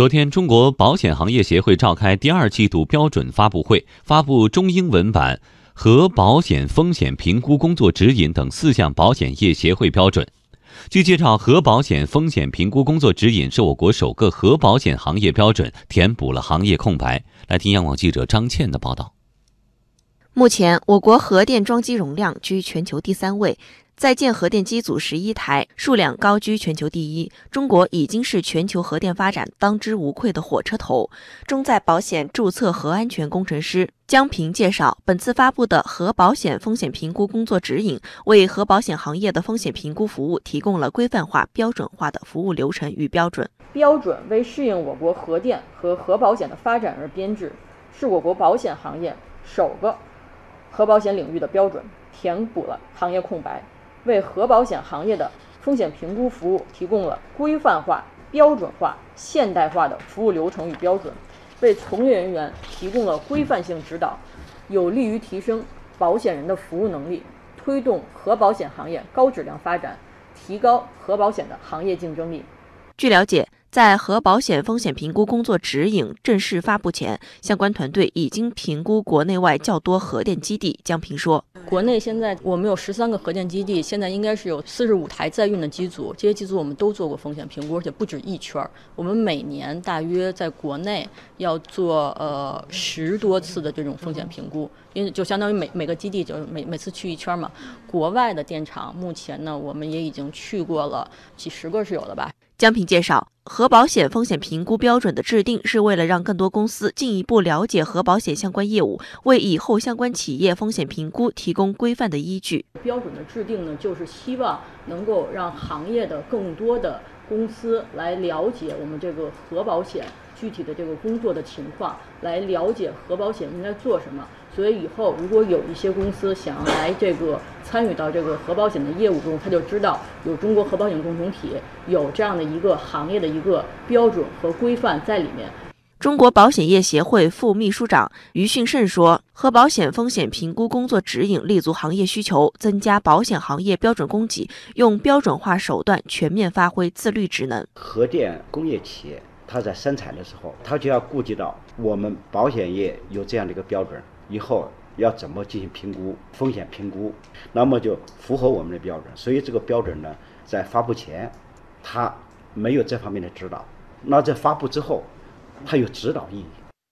昨天，中国保险行业协会召开第二季度标准发布会，发布中英文版《核保险风险评估工作指引》等四项保险业协会标准。据介绍，核保险风险评估工作指引是我国首个核保险行业标准，填补了行业空白。来听央广记者张倩的报道。目前，我国核电装机容量居全球第三位。在建核电机组十一台，数量高居全球第一。中国已经是全球核电发展当之无愧的火车头。中在保险注册核安全工程师江平介绍，本次发布的核保险风险评估工作指引，为核保险行业的风险评估服务提供了规范化、标准化的服务流程与标准。标准为适应我国核电和核保险的发展而编制，是我国保险行业首个核保险领域的标准，填补了行业空白。为核保险行业的风险评估服务提供了规范化、标准化、现代化的服务流程与标准，为从业人员提供了规范性指导，有利于提升保险人的服务能力，推动核保险行业高质量发展，提高核保险的行业竞争力。据了解。在核保险风险评估工作指引正式发布前，相关团队已经评估国内外较多核电基地。江平说：“国内现在我们有十三个核电基地，现在应该是有四十五台在运的机组，这些机组我们都做过风险评估，而且不止一圈儿。我们每年大约在国内要做呃十多次的这种风险评估，因为就相当于每每个基地就每每次去一圈嘛。国外的电厂目前呢，我们也已经去过了几十个是有的吧。”江平介绍，核保险风险评估标准的制定是为了让更多公司进一步了解核保险相关业务，为以后相关企业风险评估提供规范的依据。标准的制定呢，就是希望能够让行业的更多的公司来了解我们这个核保险具体的这个工作的情况，来了解核保险应该做什么。所以以后如果有一些公司想要来这个参与到这个核保险的业务中，他就知道有中国核保险共同体有这样的一个行业的一个标准和规范在里面。中国保险业协会副秘书长于训胜说：“核保险风险评估工作指引立足行业需求，增加保险行业标准供给，用标准化手段全面发挥自律职能。核电工业企业它在生产的时候，它就要顾及到我们保险业有这样的一个标准。”以后要怎么进行评估风险评估，那么就符合我们的标准。所以这个标准呢，在发布前，它没有这方面的指导；那在发布之后，它有指导意义。